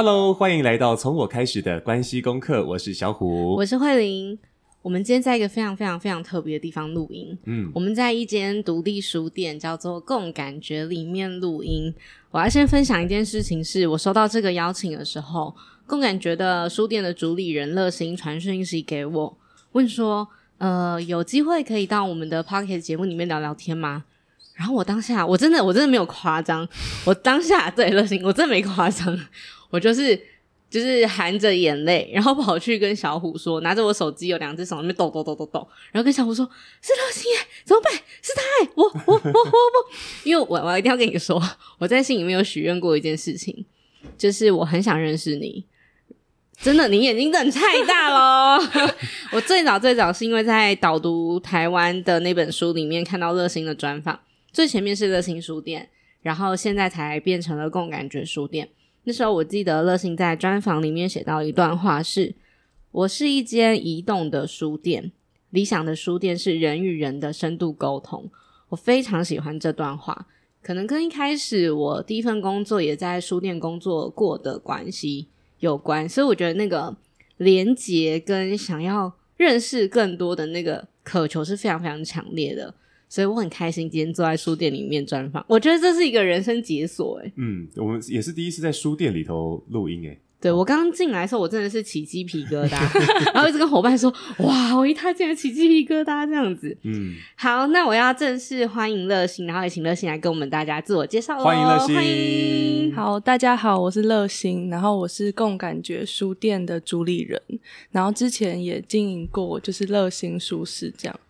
Hello，欢迎来到从我开始的关系功课。我是小虎，我是慧玲。我们今天在一个非常非常非常特别的地方录音。嗯，我们在一间独立书店，叫做共感觉里面录音。我要先分享一件事情是，是我收到这个邀请的时候，共感觉的书店的主理人乐心传讯息给我，问说：“呃，有机会可以到我们的 Podcast 节目里面聊聊天吗？”然后我当下，我真的我真的没有夸张，我当下对乐心，我真的没夸张，我就是。就是含着眼泪，然后跑去跟小虎说，拿着我手机，有两只手在那边抖抖抖抖抖，然后跟小虎说：“是乐心耶，怎么办？是他耶，我我我我我，因为我我一定要跟你说，我在心里面有许愿过一件事情，就是我很想认识你。真的，你眼睛真的太大了。我最早最早是因为在导读台湾的那本书里面看到乐心的专访，最前面是乐心书店，然后现在才变成了共感觉书店。那时候我记得乐心在专访里面写到一段话是：“我是一间移动的书店，理想的书店是人与人的深度沟通。”我非常喜欢这段话，可能跟一开始我第一份工作也在书店工作过的关系有关，所以我觉得那个连结跟想要认识更多的那个渴求是非常非常强烈的。所以我很开心今天坐在书店里面专访，我觉得这是一个人生解锁诶。嗯，我们也是第一次在书店里头录音诶。对，我刚刚进来的时候，我真的是起鸡皮疙瘩，然后一直跟伙伴说：“哇，我一踏进来起鸡皮疙瘩这样子。”嗯，好，那我要正式欢迎乐心，然后也请乐心来跟我们大家自我介绍喽。欢迎乐心，欢迎。好，大家好，我是乐心，然后我是共感觉书店的主理人，然后之前也经营过就是乐心书室这样。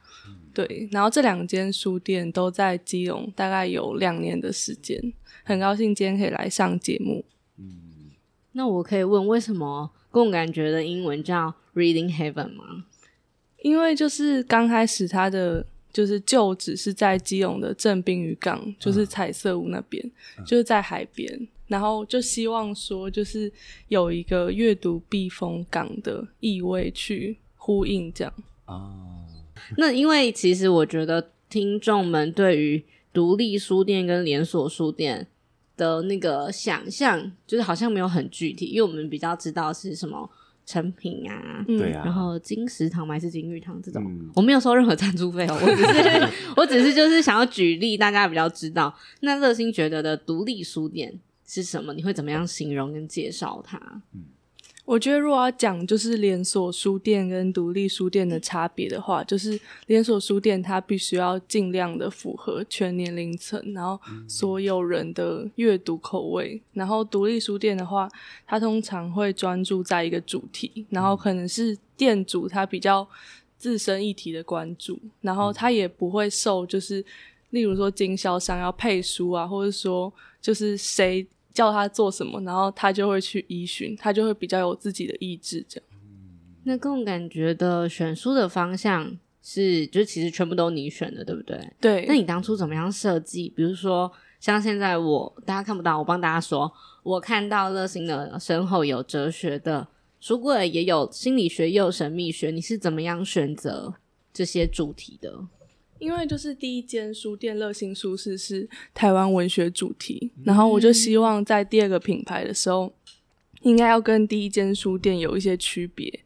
对，然后这两间书店都在基隆，大概有两年的时间。很高兴今天可以来上节目。嗯，那我可以问，为什么共感觉的英文叫 Reading Heaven 吗？因为就是刚开始它的就是旧址是在基隆的正滨渔港，就是彩色屋那边，嗯、就是在海边，然后就希望说就是有一个阅读避风港的意味去呼应这样。哦那因为其实我觉得听众们对于独立书店跟连锁书店的那个想象，就是好像没有很具体，因为我们比较知道是什么成品啊，对啊、嗯，然后金石堂还是金玉堂这种，嗯、我没有收任何赞助费哦，我只是 我只是就是想要举例，大家比较知道。那热心觉得的独立书店是什么？你会怎么样形容跟介绍它？嗯我觉得，如果要讲就是连锁书店跟独立书店的差别的话，就是连锁书店它必须要尽量的符合全年龄层，然后所有人的阅读口味。然后独立书店的话，它通常会专注在一个主题，然后可能是店主他比较自身议题的关注，然后他也不会受就是例如说经销商要配书啊，或者说就是谁。叫他做什么，然后他就会去依循，他就会比较有自己的意志。这样，那共感觉的选书的方向是，就是其实全部都你选的，对不对？对。那你当初怎么样设计？比如说，像现在我大家看不到，我帮大家说，我看到乐心的身后有哲学的书柜，也有心理学，也有神秘学。你是怎么样选择这些主题的？因为就是第一间书店乐心书室是台湾文学主题，然后我就希望在第二个品牌的时候，应该要跟第一间书店有一些区别，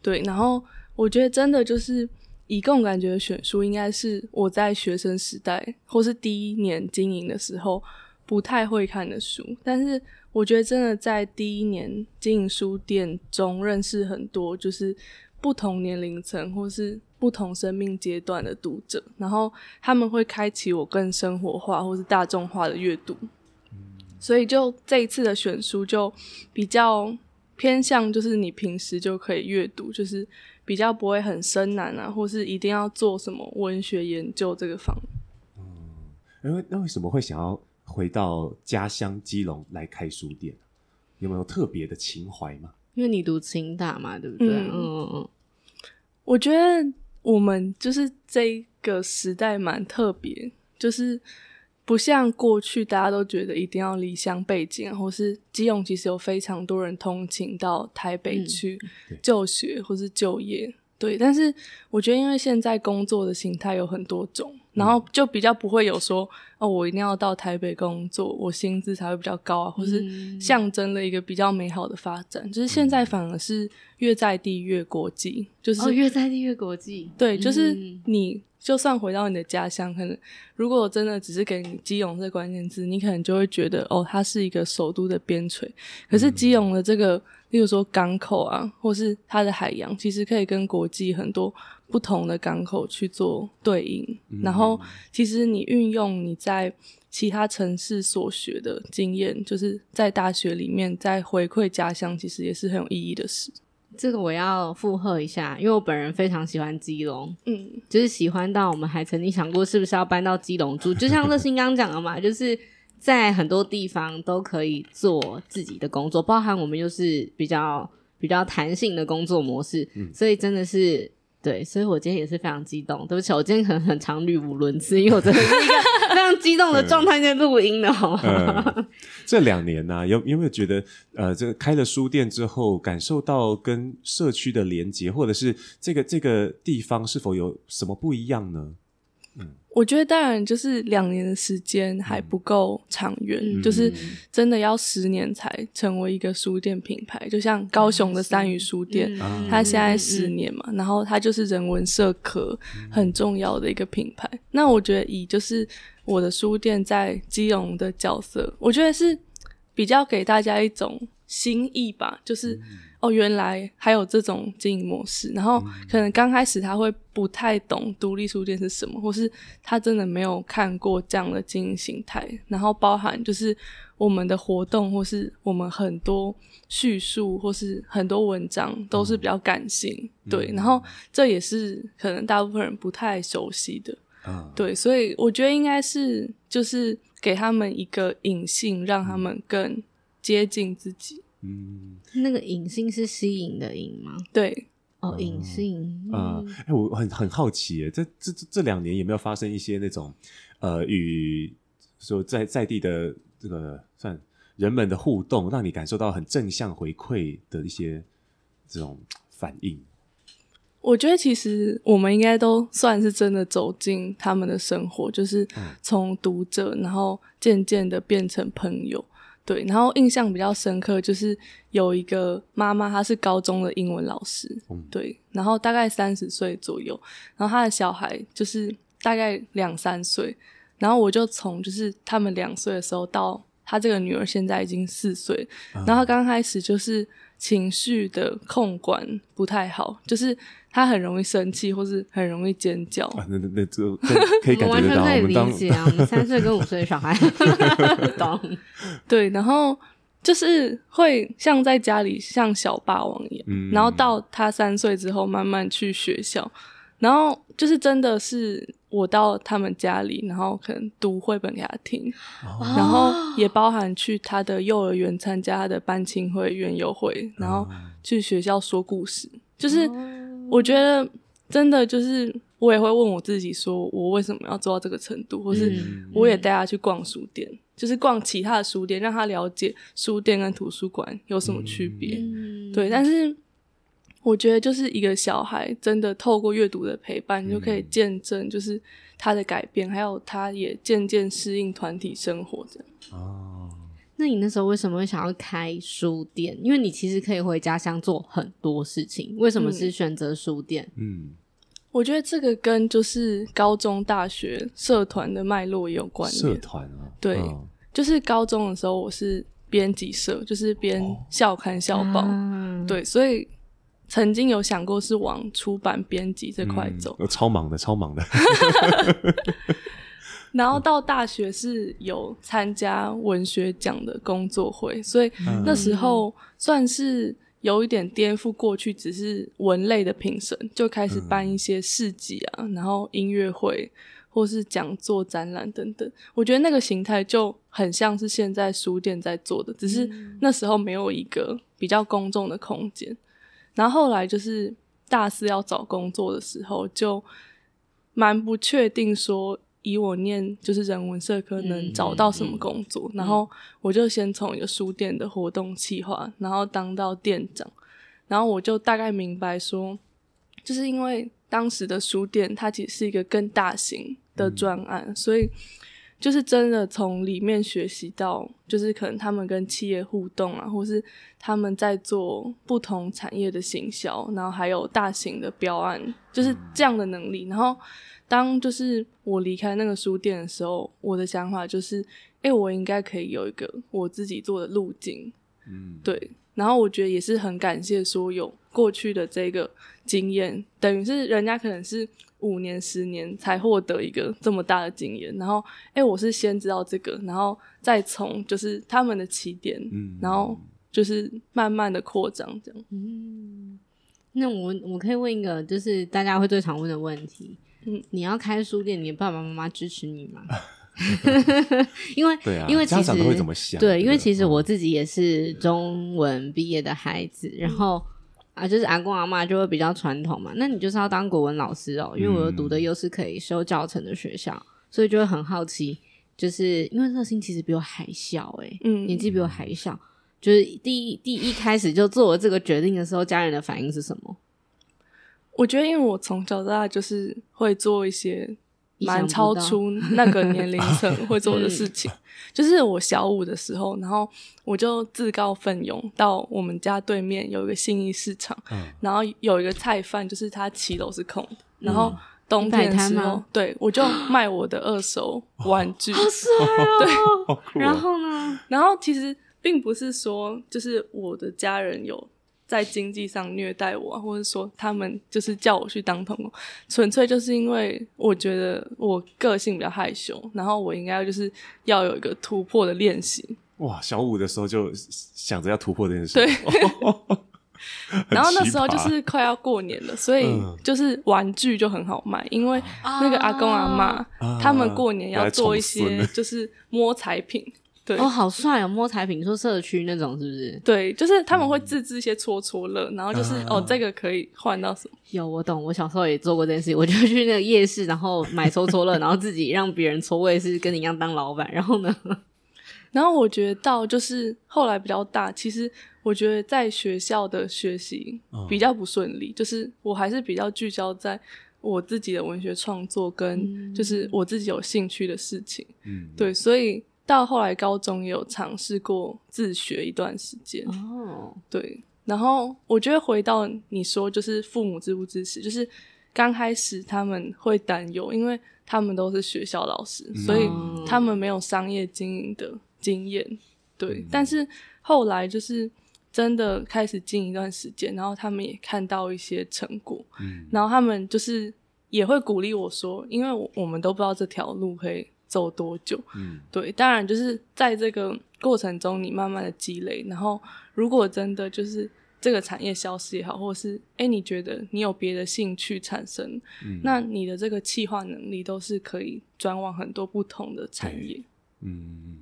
对。然后我觉得真的就是以共感觉的选书，应该是我在学生时代或是第一年经营的时候不太会看的书，但是我觉得真的在第一年经营书店中认识很多，就是不同年龄层或是。不同生命阶段的读者，然后他们会开启我更生活化或是大众化的阅读，所以就这一次的选书就比较偏向，就是你平时就可以阅读，就是比较不会很深难啊，或是一定要做什么文学研究这个方面。嗯，因为那为什么会想要回到家乡基隆来开书店？有没有特别的情怀吗？因为你读清大嘛，对不对？嗯嗯嗯，我觉得。我们就是这个时代蛮特别，就是不像过去大家都觉得一定要离乡背景，或是基隆其实有非常多人通勤到台北去就学或是就业，对。但是我觉得，因为现在工作的形态有很多种，然后就比较不会有说哦，我一定要到台北工作，我薪资才会比较高啊，或是象征了一个比较美好的发展。就是现在反而是越在地越国际，就是、哦、越在地越国际。对，就是你就算回到你的家乡，可能如果真的只是给你基隆这个关键字，你可能就会觉得哦，它是一个首都的边陲。可是基隆的这个，例如说港口啊，或是它的海洋，其实可以跟国际很多。不同的港口去做对应，嗯、然后其实你运用你在其他城市所学的经验，就是在大学里面再回馈家乡，其实也是很有意义的事。这个我要附和一下，因为我本人非常喜欢基隆，嗯，就是喜欢到我们还曾经想过是不是要搬到基隆住，就像乐馨刚讲的嘛，就是在很多地方都可以做自己的工作，包含我们又是比较比较弹性的工作模式，嗯、所以真的是。对，所以我今天也是非常激动。对不起，我今天可能很常语无伦次，因为我真的是一个非常激动的 状态在录音的，好这两年呢、啊，有有没有觉得，呃，这个开了书店之后，感受到跟社区的连接，或者是这个这个地方是否有什么不一样呢？我觉得当然就是两年的时间还不够长远，嗯、就是真的要十年才成为一个书店品牌。就像高雄的三余书店，嗯、它现在十年嘛，嗯、然后它就是人文社科很重要的一个品牌。嗯、那我觉得以就是我的书店在基隆的角色，我觉得是比较给大家一种心意吧，就是。嗯哦，原来还有这种经营模式，然后可能刚开始他会不太懂独立书店是什么，或是他真的没有看过这样的经营形态，然后包含就是我们的活动，或是我们很多叙述，或是很多文章都是比较感性，嗯、对，然后这也是可能大部分人不太熟悉的，嗯、对，所以我觉得应该是就是给他们一个隐性，让他们更接近自己。嗯，那个隐性是吸引的影吗？对，哦，隐性啊，哎、嗯，我很很好奇，哎，这这这两年有没有发生一些那种呃，与说在在地的这个算人们的互动，让你感受到很正向回馈的一些这种反应？我觉得其实我们应该都算是真的走进他们的生活，就是从读者，然后渐渐的变成朋友。对，然后印象比较深刻就是有一个妈妈，她是高中的英文老师，嗯、对，然后大概三十岁左右，然后她的小孩就是大概两三岁，然后我就从就是他们两岁的时候到她这个女儿现在已经四岁，嗯、然后刚开始就是情绪的控管不太好，就是。他很容易生气，或是很容易尖叫。啊、那那那这可以感觉得到，我们完全可以理解啊。我们 三岁跟五岁的小孩懂。对，然后就是会像在家里像小霸王一样，嗯、然后到他三岁之后慢慢去学校，然后就是真的是我到他们家里，然后可能读绘本给他听，哦、然后也包含去他的幼儿园参加他的班亲会、园游会，然后去学校说故事，就是。哦我觉得真的就是，我也会问我自己，说我为什么要做到这个程度，或是我也带他去逛书店，嗯、就是逛其他的书店，让他了解书店跟图书馆有什么区别。嗯、对，但是我觉得就是一个小孩真的透过阅读的陪伴，你就可以见证就是他的改变，还有他也渐渐适应团体生活这样。哦。那你那时候为什么会想要开书店？因为你其实可以回家乡做很多事情，为什么是选择书店？嗯，我觉得这个跟就是高中、大学社团的脉络也有关系。社团啊，对，哦、就是高中的时候我是编辑社，就是编校刊、校报，哦、对，所以曾经有想过是往出版编辑这块走。嗯、超忙的，超忙的。然后到大学是有参加文学奖的工作会，所以那时候算是有一点颠覆过去，只是文类的评审，就开始办一些市集啊，然后音乐会或是讲座、展览等等。我觉得那个形态就很像是现在书店在做的，只是那时候没有一个比较公众的空间。然后后来就是大四要找工作的时候，就蛮不确定说。以我念就是人文社科能找到什么工作，嗯嗯、然后我就先从一个书店的活动企划，然后当到店长，然后我就大概明白说，就是因为当时的书店它其实是一个更大型的专案，嗯、所以就是真的从里面学习到，就是可能他们跟企业互动啊，或是他们在做不同产业的行销，然后还有大型的标案，就是这样的能力。然后当就是我离开那个书店的时候，我的想法就是，哎，我应该可以有一个我自己做的路径，嗯，对。然后我觉得也是很感谢说有过去的这个经验，等于是人家可能是五年、十年才获得一个这么大的经验。然后，哎，我是先知道这个，然后再从就是他们的起点，嗯，然后就是慢慢的扩张这样。嗯，那我我可以问一个，就是大家会最常问的问题，嗯，你要开书店，你的爸爸妈妈支持你吗？因为，对啊，因为其实家长都会怎么想？对，因为其实我自己也是中文毕业的孩子，嗯、然后啊，就是阿公阿妈就会比较传统嘛。那你就是要当国文老师哦，因为我读的又是可以修教程的学校，嗯、所以就会很好奇，就是因为热心其实比我还小诶、欸，嗯，年纪比我还小，就是第一第一开始就做了这个决定的时候，家人的反应是什么？我觉得，因为我从小到大就是会做一些。蛮超出那个年龄层 会做的事情，就是我小五的时候，然后我就自告奋勇到我们家对面有一个信义市场，嗯、然后有一个菜贩，就是他骑楼是空的，嗯、然后冬天的时候，对，我就卖我的二手玩具，好帅哦！对，哦、然后呢？然后其实并不是说，就是我的家人有。在经济上虐待我，或者说他们就是叫我去当童工，纯粹就是因为我觉得我个性比较害羞，然后我应该就是要有一个突破的练习。哇，小五的时候就想着要突破这件事。对。然后那时候就是快要过年了，所以就是玩具就很好卖，因为那个阿公阿妈、啊、他们过年要做一些 就是摸彩品。对哦，好帅哦！摸彩品，说社区那种是不是？对，就是他们会自制一些戳戳乐，嗯、然后就是、啊、哦，这个可以换到什么？有，我懂。我小时候也做过这件事，我就去那个夜市，然后买戳戳乐，然后自己让别人搓。我也是跟你一样当老板。然后呢，然后我觉得到就是后来比较大，其实我觉得在学校的学习比较不顺利，嗯、就是我还是比较聚焦在我自己的文学创作跟就是我自己有兴趣的事情。嗯，对，所以。到后来高中也有尝试过自学一段时间哦，对，然后我觉得回到你说就是父母支不支持，就是刚开始他们会担忧，因为他们都是学校老师，嗯、所以他们没有商业经营的经验，对。嗯、但是后来就是真的开始经营一段时间，然后他们也看到一些成果，嗯，然后他们就是也会鼓励我说，因为我们都不知道这条路可以。走多久？嗯，对，当然就是在这个过程中，你慢慢的积累，然后如果真的就是这个产业消失也好，或是哎、欸，你觉得你有别的兴趣产生，嗯，那你的这个企划能力都是可以转往很多不同的产业。嗯，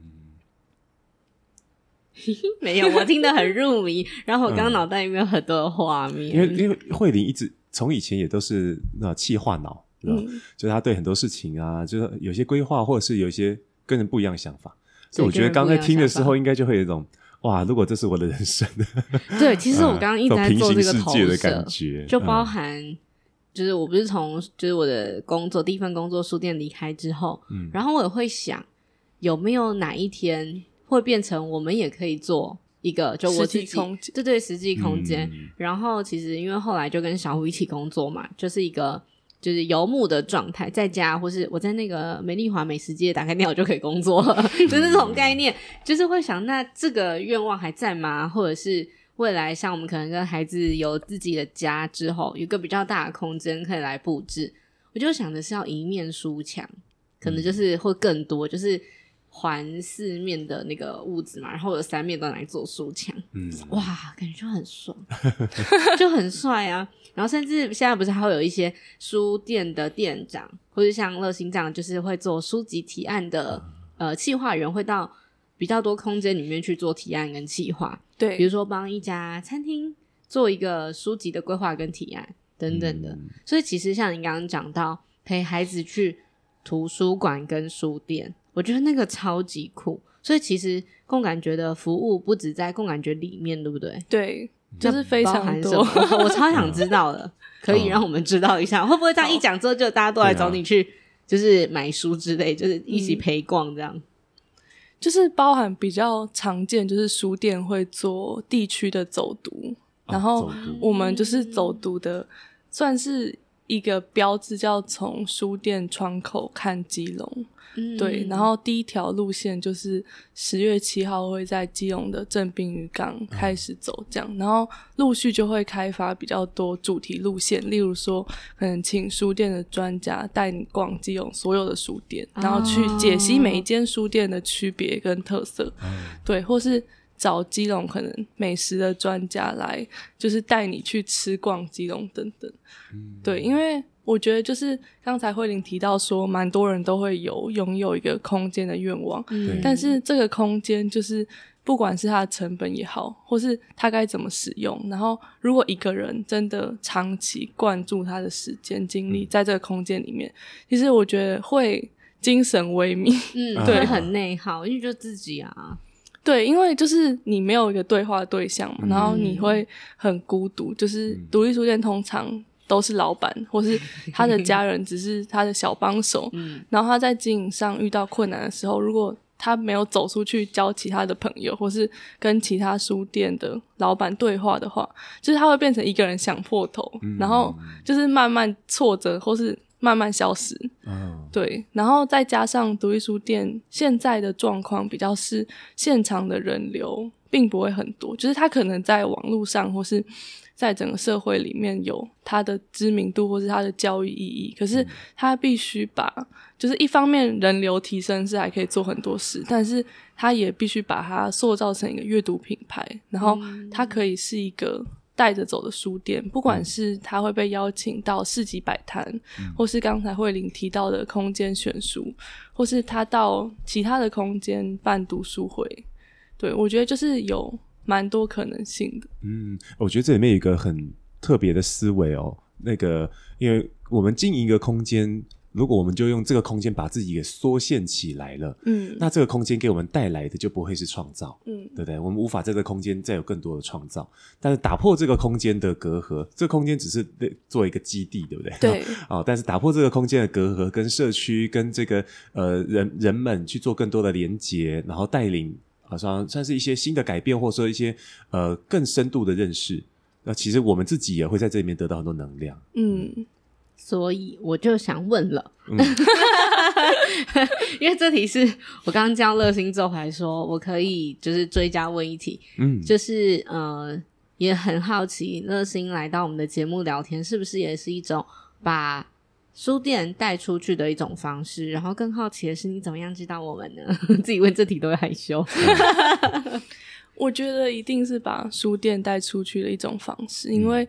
没有，我听得很入迷，然后我刚刚脑袋里面有很多的画面，因为因为慧玲一直从以前也都是那气化脑。嗯，就是他对很多事情啊，就是有些规划，或者是有一些跟人不一样的想法，所以我觉得刚才听的时候，应该就会有一种哇，如果这是我的人生，对，其实我刚刚一直在做这个投射的感觉，就包含，就是我不是从就是我的工作第一份工作书店离开之后，嗯，然后我也会想，有没有哪一天会变成我们也可以做一个就我自己，对对，实际空间。然后其实因为后来就跟小虎一起工作嘛，就是一个。就是游牧的状态，在家或是我在那个美丽华美食街打开电脑就可以工作，就是这种概念，就是会想，那这个愿望还在吗？或者是未来像我们可能跟孩子有自己的家之后，有个比较大的空间可以来布置，我就想的是要一面书墙，可能就是会更多，就是。环四面的那个屋子嘛，然后有三面都来做书墙，嗯，哇，感觉就很爽，就很帅啊。然后甚至现在不是还会有一些书店的店长，或者像乐心这样，就是会做书籍提案的，呃，企划员会到比较多空间里面去做提案跟企划，对，比如说帮一家餐厅做一个书籍的规划跟提案等等的。嗯，所以其实像你刚刚讲到陪孩子去图书馆跟书店。我觉得那个超级酷，所以其实共感觉的服务不止在共感觉里面，对不对？对，就是非常多，我超想知道的，可以让我们知道一下，会不会这样一讲之后，就大家都来找你去，就是买书之类，就是一起陪逛这样。就是包含比较常见，就是书店会做地区的走读，然后我们就是走读的，算是一个标志，叫从书店窗口看基隆。嗯、对，然后第一条路线就是十月七号会在基隆的正滨渔港开始走，这样，嗯、然后陆续就会开发比较多主题路线，例如说可能请书店的专家带你逛基隆所有的书店，然后去解析每一间书店的区别跟特色，嗯、对，或是找基隆可能美食的专家来，就是带你去吃逛基隆等等，嗯、对，因为。我觉得就是刚才慧玲提到说，蛮多人都会有拥有一个空间的愿望，嗯，但是这个空间就是不管是它的成本也好，或是它该怎么使用，然后如果一个人真的长期灌注他的时间精力在这个空间里面，其实我觉得会精神萎靡，嗯，对，很内耗，因为就自己啊，对，因为就是你没有一个对话的对象嘛，然后你会很孤独，就是独立书店通常。都是老板，或是 他的家人，只是他的小帮手。嗯，然后他在经营上遇到困难的时候，如果他没有走出去交其他的朋友，或是跟其他书店的老板对话的话，就是他会变成一个人想破头，嗯、然后就是慢慢挫折，或是慢慢消失。嗯，对。然后再加上独立书店现在的状况比较是现场的人流并不会很多，就是他可能在网络上或是。在整个社会里面有它的知名度或是它的教育意义，可是他必须把，就是一方面人流提升是还可以做很多事，但是他也必须把它塑造成一个阅读品牌，然后它可以是一个带着走的书店，不管是他会被邀请到市集摆摊，或是刚才慧玲提到的空间选书，或是他到其他的空间办读书会，对，我觉得就是有。蛮多可能性的。嗯，我觉得这里面有一个很特别的思维哦。那个，因为我们经营一个空间，如果我们就用这个空间把自己给缩限起来了，嗯，那这个空间给我们带来的就不会是创造，嗯，对不对？我们无法在这个空间再有更多的创造。但是打破这个空间的隔阂，这个空间只是做一个基地，对不对？对。哦，但是打破这个空间的隔阂，跟社区、跟这个呃人人们去做更多的连接，然后带领。好像算是一些新的改变，或者说一些呃更深度的认识。那其实我们自己也会在这里面得到很多能量。嗯，所以我就想问了，嗯、因为这题是我刚刚叫乐心之后还说，我可以就是追加问一题。嗯，就是呃也很好奇，乐心来到我们的节目聊天，是不是也是一种把。书店带出去的一种方式，然后更好奇的是，你怎么样知道我们呢？自己问这题都会害羞。我觉得一定是把书店带出去的一种方式，因为。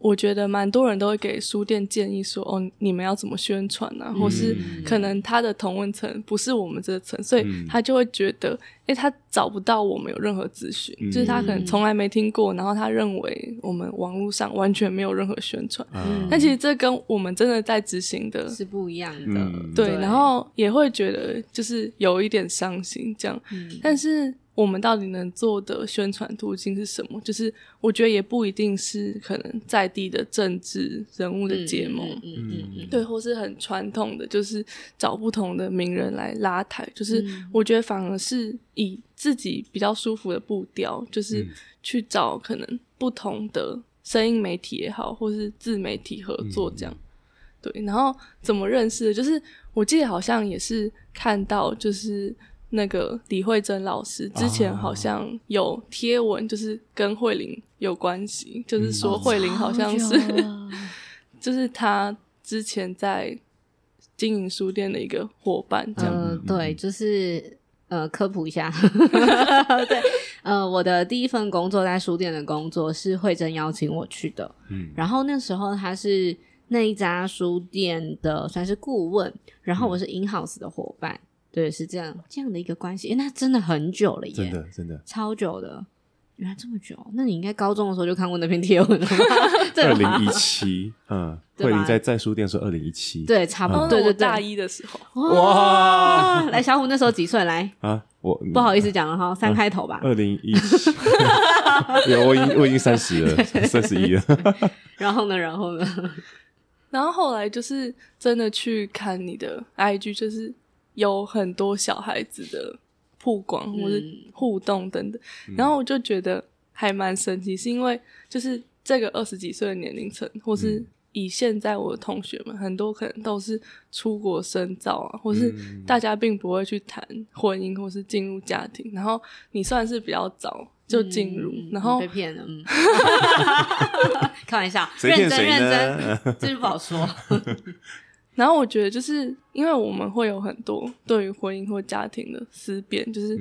我觉得蛮多人都会给书店建议说：“哦，你们要怎么宣传呢、啊？或是可能他的同文层不是我们这层，所以他就会觉得，诶，他找不到我们有任何资讯，嗯、就是他可能从来没听过，然后他认为我们网络上完全没有任何宣传。嗯、但其实这跟我们真的在执行的是不一样的，嗯、对。然后也会觉得就是有一点伤心这样，嗯、但是。我们到底能做的宣传途径是什么？就是我觉得也不一定是可能在地的政治人物的结盟，嗯嗯嗯嗯、对，或是很传统的，就是找不同的名人来拉抬。就是我觉得反而是以自己比较舒服的步调，就是去找可能不同的声音媒体也好，或是自媒体合作这样。对，然后怎么认识的？就是我记得好像也是看到，就是。那个李慧珍老师之前好像有贴文，就是跟慧玲有关系，哦、就是说慧玲好像是，嗯、就是她之前在经营书店的一个伙伴，这样。呃、对，就是呃，科普一下 对，呃，我的第一份工作在书店的工作是慧珍邀请我去的，嗯，然后那时候他是那一家书店的算是顾问，然后我是 in house 的伙伴。嗯对，是这样这样的一个关系。诶，那真的很久了耶，真的真的超久的，原来这么久。那你应该高中的时候就看过那篇贴文了吧？二零一七，嗯，慧玲在在书店说二零一七，对，差不多，对对对，大一的时候，哇，来 来，小虎那时候几岁？来啊，我不好意思讲了哈，三开头吧。二零一七，我已经我已经三十了，三十一了。然后呢？然后呢？然后后来就是真的去看你的 IG，就是有很多小孩子的曝光或者互动等等，嗯、然后我就觉得还蛮神奇，是因为就是这个二十几岁的年龄层，或是以现在我的同学们很多可能都是出国深造啊，或是大家并不会去谈婚姻或是进入家庭，然后你算是比较早。就进入，嗯、然后被骗了。嗯，开玩笑，谁骗谁呢？认真认真，这就不好说。然后我觉得，就是因为我们会有很多对于婚姻或家庭的思辨，就是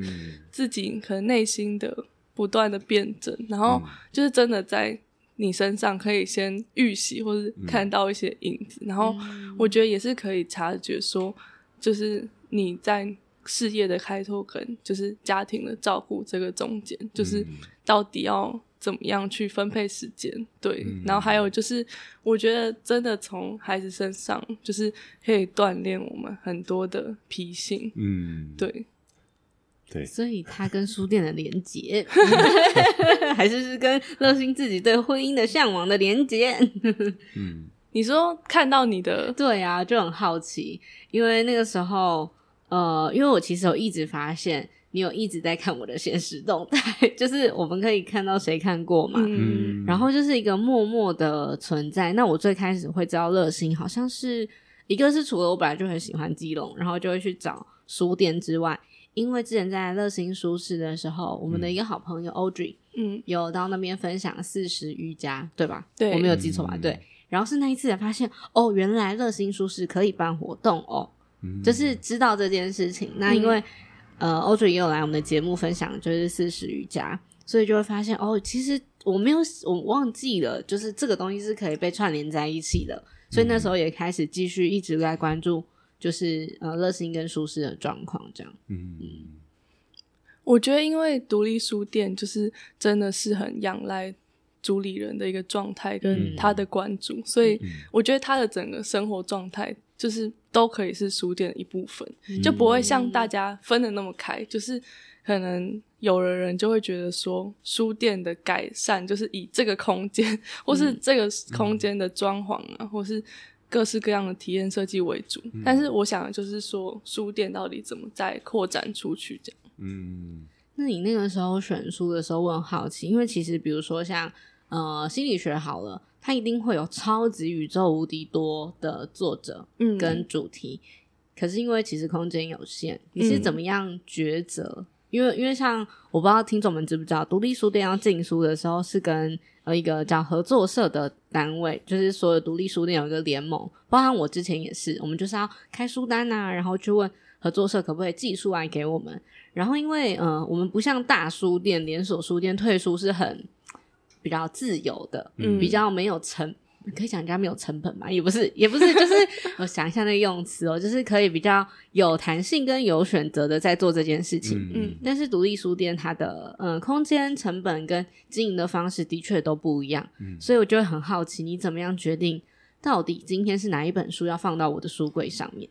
自己可能内心的不断的辩证，然后就是真的在你身上可以先预习，或是看到一些影子，然后我觉得也是可以察觉说，就是你在。事业的开拓跟就是家庭的照顾，这个中间就是到底要怎么样去分配时间？对，嗯、然后还有就是，我觉得真的从孩子身上就是可以锻炼我们很多的脾性。嗯，对，对，所以他跟书店的连结，还是是跟乐心自己对婚姻的向往的连结。嗯，你说看到你的，对啊，就很好奇，因为那个时候。呃，因为我其实有一直发现你有一直在看我的现实动态，就是我们可以看到谁看过嘛，嗯，然后就是一个默默的存在。那我最开始会知道乐心，好像是一个是除了我本来就很喜欢基隆，然后就会去找书店之外，因为之前在乐心书室的时候，我们的一个好朋友 Audrey，嗯，有到那边分享四十瑜伽，对吧？对，我没有记错吧？嗯、对，然后是那一次才发现，哦，原来乐心书室可以办活动哦。就是知道这件事情，那因为、嗯、呃，Audrey 也有来我们的节目分享，就是四十瑜伽，所以就会发现哦，其实我没有我忘记了，就是这个东西是可以被串联在一起的，所以那时候也开始继续一直在关注，就是呃乐心跟舒适的状况这样。嗯，我觉得因为独立书店就是真的是很仰赖主理人的一个状态跟他的关注，嗯、所以我觉得他的整个生活状态。就是都可以是书店的一部分，嗯、就不会像大家分的那么开。就是可能有的人就会觉得说，书店的改善就是以这个空间，或是这个空间的装潢啊，嗯、或是各式各样的体验设计为主。嗯、但是我想的就是说，书店到底怎么再扩展出去？这样。嗯，那你那个时候选书的时候，我很好奇，因为其实比如说像呃心理学好了。它一定会有超级宇宙无敌多的作者，嗯，跟主题。嗯、可是因为其实空间有限，你是怎么样抉择？嗯、因为因为像我不知道听众们知不知道，独立书店要进书的时候是跟呃一个叫合作社的单位，就是所有独立书店有一个联盟，包含我之前也是，我们就是要开书单啊，然后去问合作社可不可以寄书来给我们。然后因为呃我们不像大书店、连锁书店退书是很。比较自由的，嗯，比较没有成，可以讲人家没有成本嘛？也不是，也不是，就是我想一下那个用词哦，就是可以比较有弹性跟有选择的在做这件事情，嗯。但是独立书店它的嗯、呃、空间成本跟经营的方式的确都不一样，嗯，所以我就会很好奇，你怎么样决定到底今天是哪一本书要放到我的书柜上面？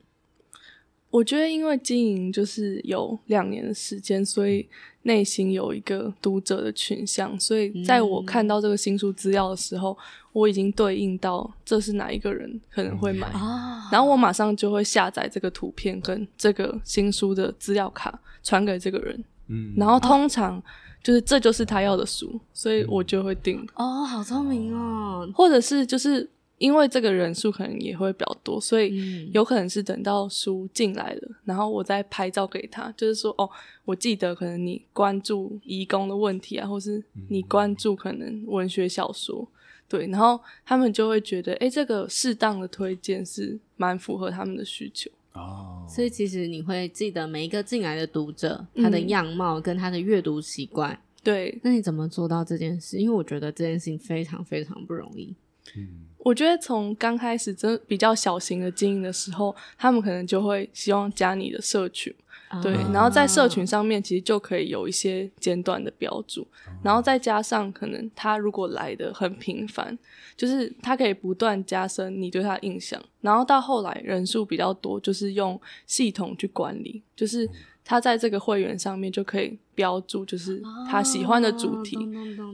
我觉得，因为经营就是有两年的时间，所以内心有一个读者的群像，所以在我看到这个新书资料的时候，嗯、我已经对应到这是哪一个人可能会买，嗯、然后我马上就会下载这个图片跟这个新书的资料卡传给这个人，嗯，然后通常就是这就是他要的书，所以我就会订。哦，好聪明哦，或者是就是。因为这个人数可能也会比较多，所以有可能是等到书进来了，嗯、然后我再拍照给他，就是说哦，我记得可能你关注移工的问题啊，或是你关注可能文学小说，对，然后他们就会觉得，诶，这个适当的推荐是蛮符合他们的需求哦。所以其实你会记得每一个进来的读者他的样貌跟他的阅读习惯，嗯、对。那你怎么做到这件事？因为我觉得这件事情非常非常不容易。嗯。我觉得从刚开始真比较小型的经营的时候，他们可能就会希望加你的社群，对，然后在社群上面其实就可以有一些简短的标注，然后再加上可能他如果来的很频繁，就是他可以不断加深你对他印象，然后到后来人数比较多，就是用系统去管理，就是他在这个会员上面就可以标注，就是他喜欢的主题，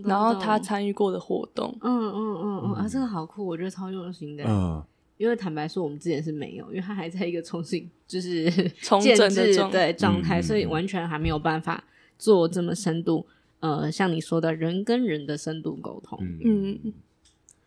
然后他参与过的活动，嗯嗯嗯嗯啊，这个好酷，我觉得超用心的，嗯。因为坦白说，我们之前是没有，因为他还在一个重新就是 重整的状对状态，所以完全还没有办法做这么深度。呃，像你说的人跟人的深度沟通，嗯，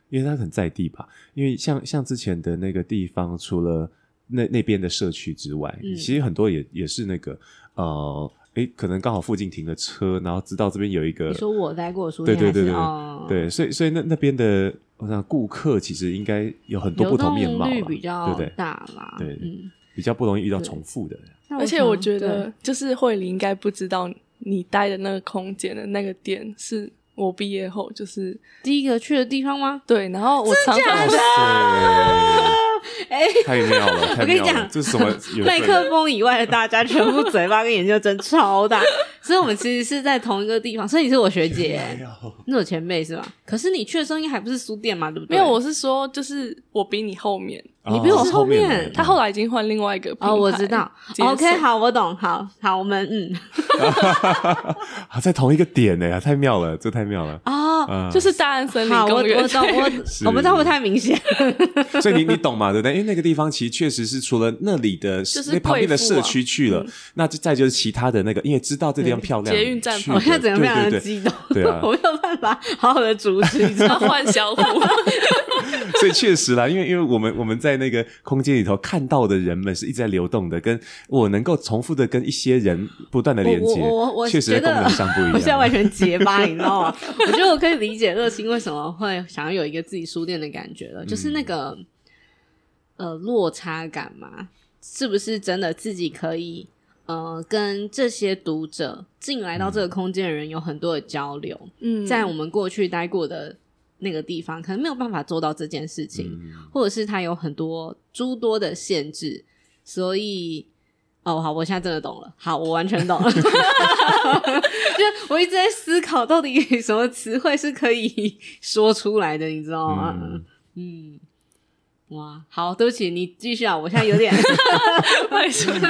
因为他很在地吧。因为像像之前的那个地方，除了那那边的社区之外，嗯、其实很多也也是那个呃。诶，可能刚好附近停了车，然后知道这边有一个。你说我待过书店，对对对对，哦、对，所以所以那那边的，我想顾客其实应该有很多不同面貌，比较大啦，对，比较不容易遇到重复的。而且我觉得，就是慧玲应该不知道你待的那个空间的那个店是我毕业后就是第一个去的地方吗？对，然后我常常。哎，太妙了！我跟你讲，这是什么？麦克风以外的大家，全部嘴巴跟眼睛真超大。所以，我们其实是在同一个地方。所以你是我学姐，你是我前辈是吧？可是你去的时候应该还不是书店嘛，对不对？没有，我是说，就是我比你后面，你比我后面。他后来已经换另外一个。哦，我知道。OK，好，我懂。好好，我们嗯，好，在同一个点呢，太妙了，这太妙了啊！就是大安森林公园。我我懂，我 我不知道会不太明显。所以你你懂嘛？对不对？因为那个地方其实确实是除了那里的，就是旁边的社区去了，那就再就是其他的那个，因为知道这地方漂亮，捷运站，我现在整个非常的激动，对啊，我没有办法好好的主持，你知道换小虎，所以确实啦，因为因为我们我们在那个空间里头看到的人们是一直在流动的，跟我能够重复的跟一些人不断的连接，我我确实在功能上不一样，我现在完全结巴，你知道吗？我觉得我可以理解乐心为什么会想要有一个自己书店的感觉了，就是那个。呃，落差感嘛，是不是真的自己可以呃跟这些读者进来到这个空间的人有很多的交流？嗯，在我们过去待过的那个地方，可能没有办法做到这件事情，嗯、或者是它有很多诸多的限制，所以哦，好，我现在真的懂了，好，我完全懂了，就我一直在思考，到底什么词汇是可以 说出来的，你知道吗？嗯。嗯哇，好，对不起，你继续啊！我现在有点，为什么？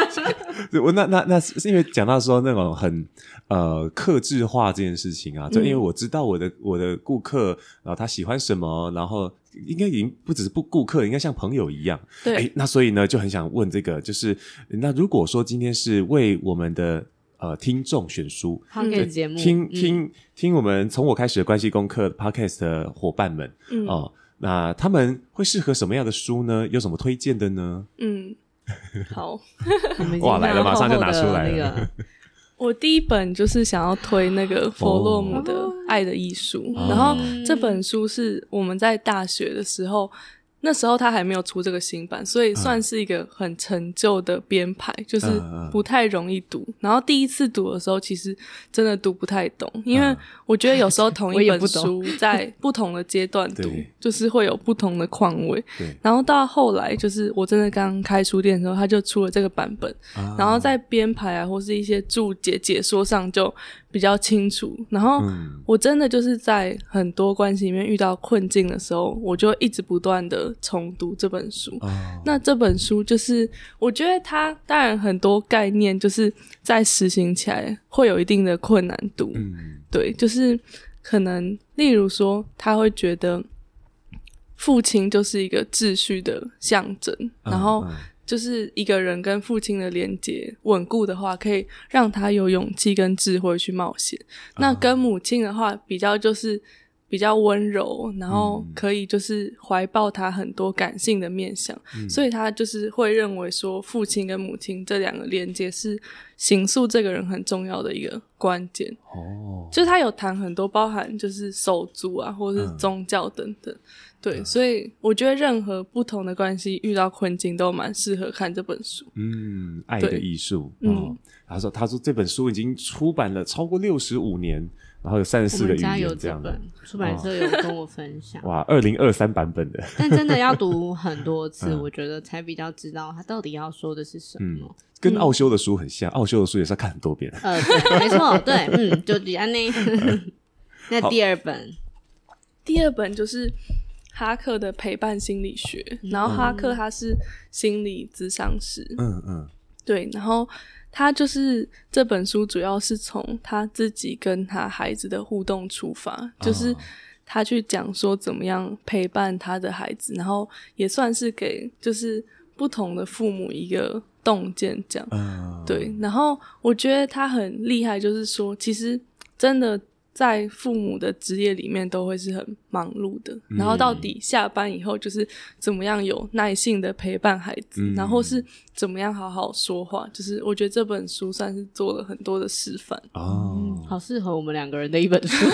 我那那那是因为讲到说那种很呃克制化这件事情啊，就因为我知道我的我的顾客，然后他喜欢什么，然后应该已经不只是不顾客，应该像朋友一样。对，诶，那所以呢，就很想问这个，就是那如果说今天是为我们的呃听众选书，节目听听听我们从我开始的关系功课 Podcast 的伙伴们，嗯。呃那他们会适合什么样的书呢？有什么推荐的呢？嗯，好，哇，来了，马上就拿出来了。我第一本就是想要推那个弗洛姆的《爱的艺术》，哦、然后这本书是我们在大学的时候。那时候他还没有出这个新版，所以算是一个很陈旧的编排，嗯、就是不太容易读。嗯、然后第一次读的时候，其实真的读不太懂，因为我觉得有时候同 一本书 在不同的阶段读，就是会有不同的况味。然后到后来，就是我真的刚开书店的时候，他就出了这个版本，啊、然后在编排啊或是一些注解解说上就比较清楚。然后我真的就是在很多关系里面遇到困境的时候，我就一直不断的。重读这本书，oh. 那这本书就是我觉得它当然很多概念就是在实行起来会有一定的困难度，嗯，对，就是可能例如说他会觉得父亲就是一个秩序的象征，oh. 然后就是一个人跟父亲的连接稳固的话，可以让他有勇气跟智慧去冒险。Oh. 那跟母亲的话比较就是。比较温柔，然后可以就是怀抱他很多感性的面相，嗯、所以他就是会认为说，父亲跟母亲这两个连接是形塑这个人很重要的一个关键。哦，就是他有谈很多包含就是手足啊，或者是宗教等等。嗯对，所以我觉得任何不同的关系遇到困境都蛮适合看这本书。嗯，爱的艺术。哦、嗯，他说，他说这本书已经出版了超过六十五年。然后有三十四个语言这样的，出版社有跟我分享。哇，二零二三版本的，但真的要读很多次，嗯，我觉得才比较知道他到底要说的是什么。嗯，跟奥修的书很像，奥修的书也是要看很多遍。呃，对，没错，对，嗯，就这样呢。那第二本，第二本就是哈克的陪伴心理学，然后哈克他是心理咨商师，嗯嗯，对，然后。他就是这本书，主要是从他自己跟他孩子的互动出发，就是他去讲说怎么样陪伴他的孩子，然后也算是给就是不同的父母一个洞见，这样。对，然后我觉得他很厉害，就是说其实真的。在父母的职业里面都会是很忙碌的，嗯，然后到底下班以后就是怎么样有耐性的陪伴孩子，嗯，然后是怎么样好好说话，就是我觉得这本书算是做了很多的示范哦，嗯，好适合我们两个人的一本书。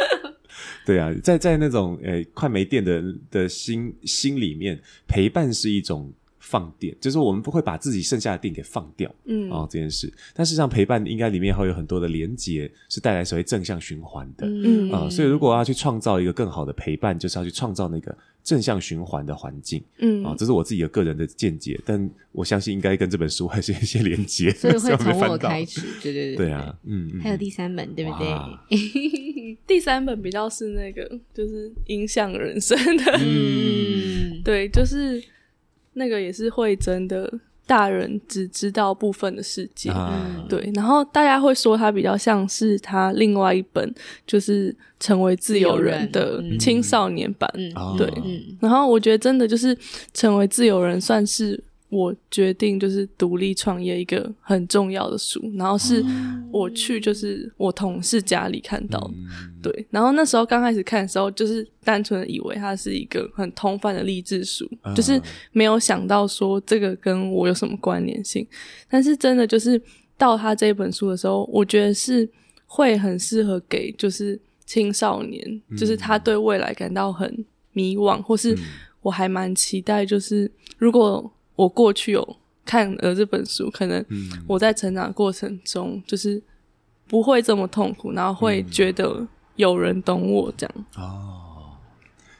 对啊，在在那种呃快没电的的心心里面，陪伴是一种。放电，就是我们不会把自己剩下的电给放掉，嗯，哦，这件事。但事实上，陪伴应该里面会有很多的连结，是带来所谓正向循环的，嗯啊、呃。所以，如果要去创造一个更好的陪伴，就是要去创造那个正向循环的环境，嗯啊、呃。这是我自己的个人的见解，但我相信应该跟这本书还是有一些连结，所以会从我开始，对对对，对 啊，嗯。还有第三本，对不对？第三本比较是那个，就是影响人生的，嗯，对，就是。那个也是会真的大人只知道部分的世界，啊，对。然后大家会说他比较像是他另外一本，就是成为自由人的青少年版，对。然后我觉得真的就是成为自由人算是。我决定就是独立创业一个很重要的书，然后是我去就是我同事家里看到的，嗯，对，然后那时候刚开始看的时候，就是单纯的以为它是一个很通贩的励志书，嗯，就是没有想到说这个跟我有什么关联性，但是真的就是到他这本书的时候，我觉得是会很适合给就是青少年，嗯，就是他对未来感到很迷惘，或是我还蛮期待，就是如果。我过去有看了这本书，可能我在成长过程中就是不会这么痛苦，然后会觉得有人懂我这样。哦，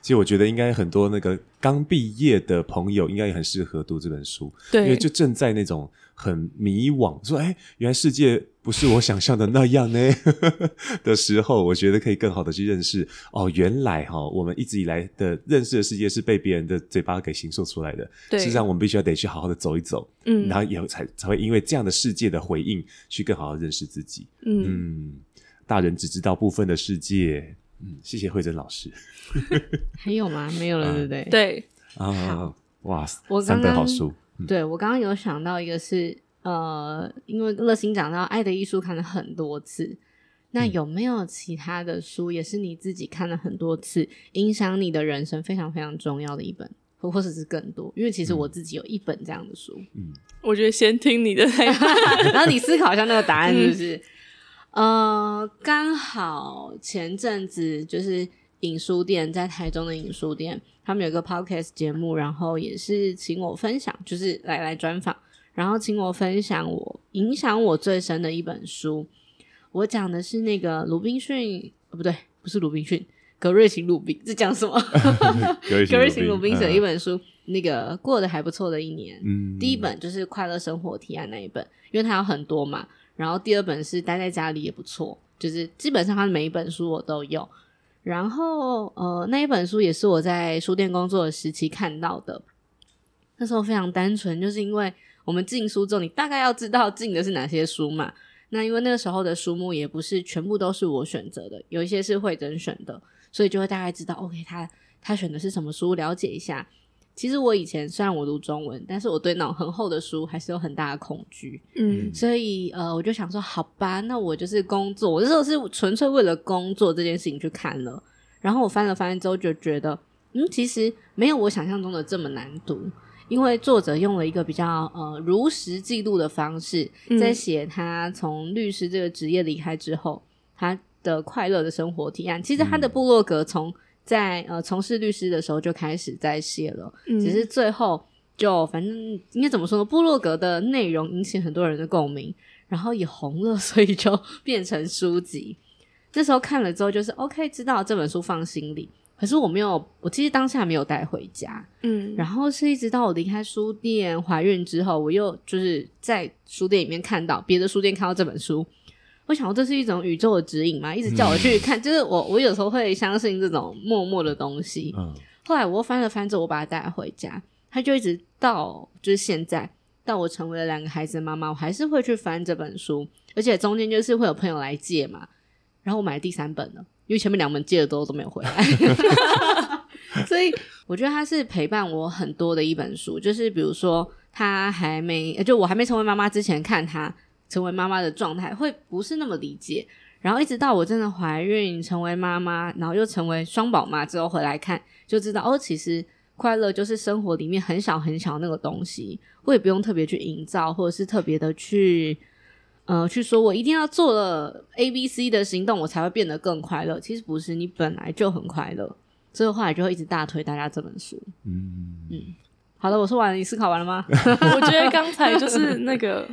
其实我觉得应该很多那个刚毕业的朋友应该也很适合读这本书，对，因为就正在那种很迷惘，说哎，原来世界。不是我想象的那样呢 的时候，我觉得可以更好的去认识哦，原来哈、哦，我们一直以来的认识的世界是被别人的嘴巴给形塑出来的。对，实际上我们必须要得去好好的走一走，嗯，然后以后才才会因为这样的世界的回应，去更好的认识自己。嗯，嗯，大人只知道部分的世界。嗯，谢谢慧珍老师。还有吗？没有了，对不对？对啊，哇，我刚刚三本好书。嗯、对我刚刚有想到一个是。呃，因为乐心讲到《爱的艺术》看了很多次，那有没有其他的书也是你自己看了很多次，影响你的人生非常非常重要的一本，或或者是更多？因为其实我自己有一本这样的书。嗯，我觉得先听你的，然后你思考一下那个答案是不是？嗯、呃，刚好前阵子就是影书店在台中的影书店，他们有一个 podcast 节目，然后也是请我分享，就是来来专访。然后请我分享我影响我最深的一本书，我讲的是那个鲁滨逊，哦不对，不是鲁滨逊，格瑞琴鲁宾，这讲什么？格瑞琴鲁宾写的一本书，那个过得还不错的一年。嗯，第一本就是《快乐生活提案》那一本，因为它有很多嘛。然后第二本是待在家里也不错，就是基本上它的每一本书我都有。然后呃，那一本书也是我在书店工作的时期看到的，那时候非常单纯，就是因为。我们进书之后，你大概要知道进的是哪些书嘛？那因为那个时候的书目也不是全部都是我选择的，有一些是慧珍选的，所以就会大概知道，OK，他他选的是什么书，了解一下。其实我以前虽然我读中文，但是我对那种很厚的书还是有很大的恐惧，嗯，所以呃，我就想说，好吧，那我就是工作，我那时候是纯粹为了工作这件事情去看了，然后我翻了翻之后就觉得，嗯，其实没有我想象中的这么难读。因为作者用了一个比较呃如实记录的方式，在写他从律师这个职业离开之后，他的快乐的生活提案。其实他的部落格从在呃从事律师的时候就开始在写了，嗯、只是最后就反正应该怎么说呢？部落格的内容引起很多人的共鸣，然后也红了，所以就变成书籍。那时候看了之后，就是 OK，知道这本书放心里。可是我没有，我其实当下没有带回家。嗯，然后是一直到我离开书店怀孕之后，我又就是在书店里面看到别的书店看到这本书。我想，这是一种宇宙的指引嘛，一直叫我去看。嗯、就是我，我有时候会相信这种默默的东西。嗯。后来我又翻了翻之后，我把它带回家，它就一直到就是现在，到我成为了两个孩子的妈妈，我还是会去翻这本书，而且中间就是会有朋友来借嘛，然后我买了第三本了，因为前面两本借的都都没有回来，所以我觉得它是陪伴我很多的一本书。就是比如说，他还没就我还没成为妈妈之前看他。成为妈妈的状态会不是那么理解，然后一直到我真的怀孕成为妈妈，然后又成为双宝妈之后回来看，就知道哦，其实快乐就是生活里面很小很小那个东西，我也不用特别去营造，或者是特别的去呃去说我一定要做了 A B C 的行动，我才会变得更快乐。其实不是，你本来就很快乐。所以后来就会一直大推大家这本书。嗯嗯，好了，我说完了，你思考完了吗？我觉得刚才就是那个。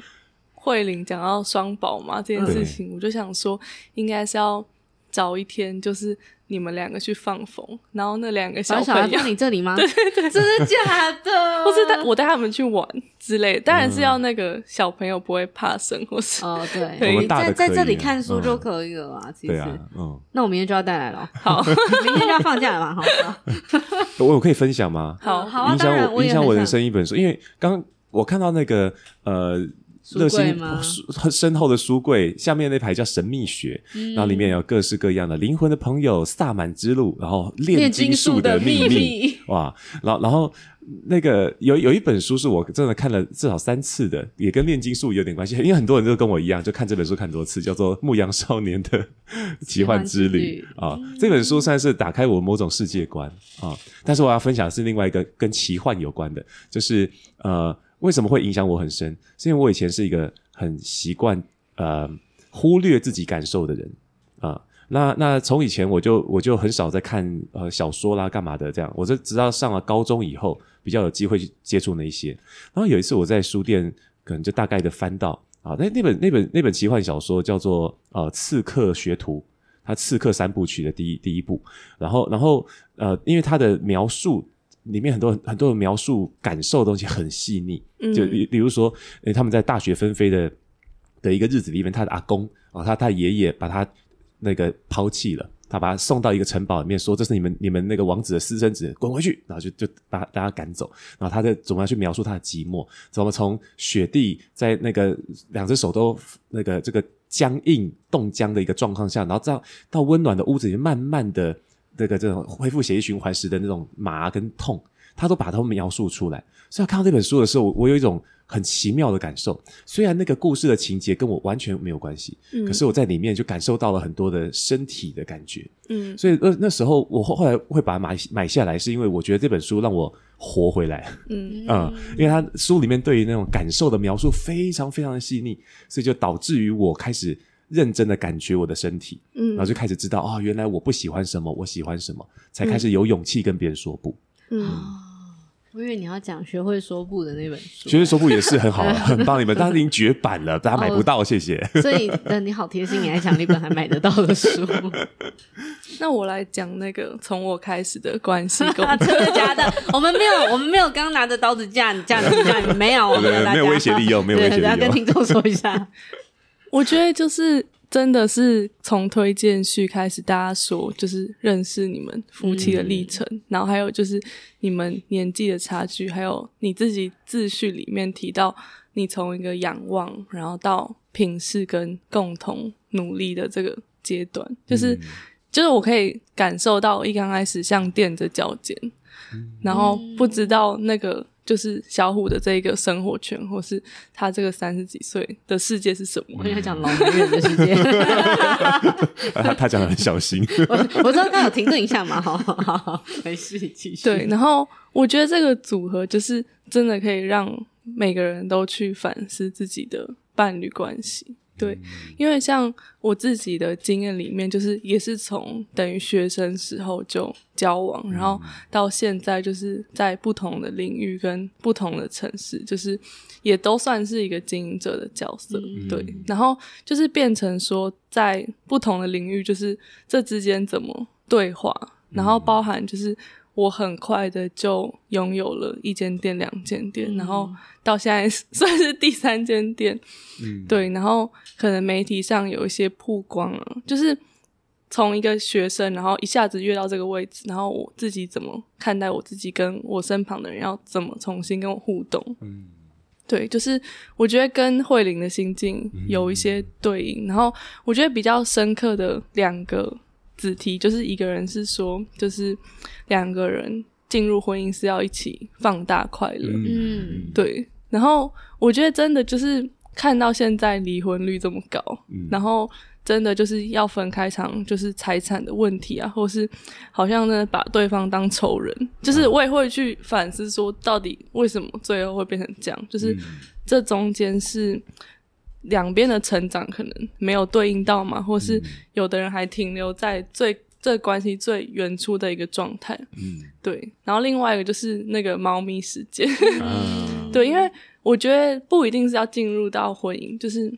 慧玲讲到双宝嘛这件事情，我就想说，应该是要找一天，就是你们两个去放风，然后那两个小朋友放你这里吗？对对对，真的假的？或是带我带他们去玩之类的，当然是要那个小朋友不会怕生，或是哦对，你在在这里看书就可以了啊。其实，嗯，那我明天就要带来了。好，明天就要放假了嘛？好，我有可以分享吗？好，好啊，影响我影响我人生一本书，因为刚我看到那个呃。热心 书 深厚的书柜，下面那排叫神秘学，嗯、然后里面有各式各样的灵魂的朋友、萨满之路，然后炼金术的秘密，哇！然后然后那个有有一本书是我真的看了至少三次的，也跟炼金术有点关系，因为很多人都跟我一样，就看这本书看多次，叫做《牧羊少年的 奇幻之旅》啊。这本书算是打开我某种世界观啊，但是我要分享的是另外一个跟奇幻有关的，就是呃。为什么会影响我很深？是因为我以前是一个很习惯呃忽略自己感受的人啊、那那从以前我就我就很少在看呃小说啦干嘛的这样。我就直到上了高中以后，比较有机会去接触那一些。然后有一次我在书店，可能就大概的翻到啊，那那本那本那本奇幻小说叫做呃《刺客学徒》，它《刺客三部曲》的第一第一部。然后然后呃，因为它的描述。里面很多很多的描述感受的东西很细腻，嗯、就比比如说，诶，他们在大雪纷飞的的一个日子里面，他的阿公啊，他他爷爷把他那个抛弃了，他把他送到一个城堡里面，说这是你们你们那个王子的私生子，滚回去，然后就就把他把他赶走，然后他在怎么样去描述他的寂寞，怎么从雪地在那个两只手都那个这个僵硬冻僵的一个状况下，然后到到温暖的屋子里面，慢慢的。这个这种恢复血液循环时的那种麻跟痛，他都把它描述出来。所以看到这本书的时候，我有一种很奇妙的感受。虽然那个故事的情节跟我完全没有关系，嗯，可是我在里面就感受到了很多的身体的感觉，嗯。所以那那时候我后后来会把它买买下来，是因为我觉得这本书让我活回来，嗯嗯，因为他书里面对于那种感受的描述非常非常的细腻，所以就导致于我开始。认真的感觉我的身体，嗯，然后就开始知道啊、哦，原来我不喜欢什么，我喜欢什么，才开始有勇气跟别人说不。嗯，我以为你要讲学会说不的那本书，学会说不也是很好，很棒一本，但是已经绝版了，大家买不到，谢谢。所以，你好贴心，你还讲一本还买得到的书。那我来讲那个从我开始的关系，真的假的？我们没有，我们没有刚拿着刀子架你，架你，架你，没有，我们没有威胁利用，没有威胁利用，要跟听众说一下。我觉得就是真的是从推荐序开始，大家说就是认识你们夫妻的历程，嗯、然后还有就是你们年纪的差距，还有你自己自序里面提到你从一个仰望，然后到平视跟共同努力的这个阶段，就是、嗯、就是我可以感受到一刚开始像踮着脚尖，嗯、然后不知道那个。就是小虎的这一个生活圈，或是他这个三十几岁的世界是什么？我跟他讲老年人的世界。他 他讲的很小心。我我知道刚有停顿一下嘛，好好好，没事，继续。对，然后我觉得这个组合就是真的可以让每个人都去反思自己的伴侣关系，对，因为像我自己的经验里面，就是也是从等于学生时候就交往，然后到现在就是在不同的领域跟不同的城市，就是也都算是一个经营者的角色。对，然后就是变成说在不同的领域，就是这之间怎么对话，然后包含就是。我很快的就拥有了一间店、两间店，嗯，然后到现在 算是第三间店，嗯，对，然后可能媒体上有一些曝光了，就是从一个学生，然后一下子跃到这个位置，然后我自己怎么看待我自己，跟我身旁的人要怎么重新跟我互动，嗯，对，就是我觉得跟慧玲的心境有一些对应，嗯，然后我觉得比较深刻的两个。子题就是一个人是说，就是两个人进入婚姻是要一起放大快乐，嗯，对。然后我觉得真的就是看到现在离婚率这么高，嗯，然后真的就是要分开场，就是财产的问题啊，或是好像呢把对方当仇人，就是我也会去反思说，到底为什么最后会变成这样？就是这中间是。两边的成长可能没有对应到嘛，或是有的人还停留在最这关系最原初的一个状态。嗯，对。然后另外一个就是那个猫咪时间。嗯，对，因为我觉得不一定是要进入到婚姻，就是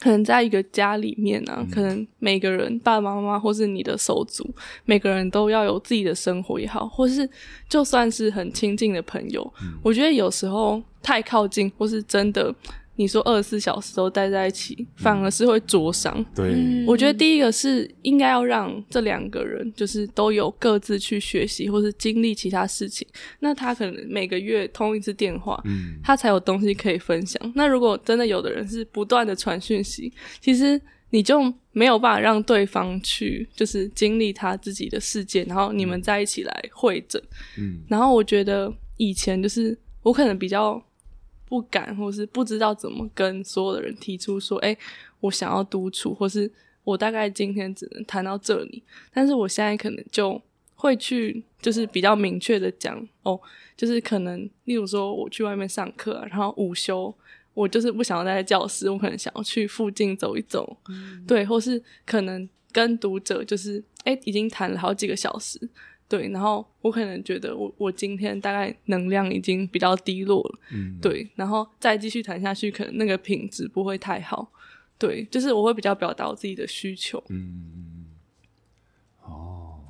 可能在一个家里面啊，嗯，可能每个人爸爸妈妈或是你的手足，每个人都要有自己的生活也好，或是就算是很亲近的朋友，嗯，我觉得有时候太靠近或是真的。你说二十四小时都待在一起，反而是会灼伤。对，我觉得第一个是应该要让这两个人就是都有各自去学习或是经历其他事情。那他可能每个月通一次电话，嗯，他才有东西可以分享。那如果真的有的人是不断的传讯息，其实你就没有办法让对方去就是经历他自己的世界，然后你们在一起来会诊。嗯，然后我觉得以前就是我可能比较。不敢，或是不知道怎么跟所有的人提出说，哎、欸，我想要独处，或是我大概今天只能谈到这里。但是我现在可能就会去，就是比较明确的讲，哦，就是可能，例如说我去外面上课，然后午休，我就是不想要待在教室，我可能想要去附近走一走，嗯、对，或是可能跟读者就是，哎、欸，已经谈了好几个小时。对，然后我可能觉得我我今天大概能量已经比较低落了，嗯，对，然后再继续谈下去，可能那个品质不会太好，对，就是我会比较表达我自己的需求，嗯，哦，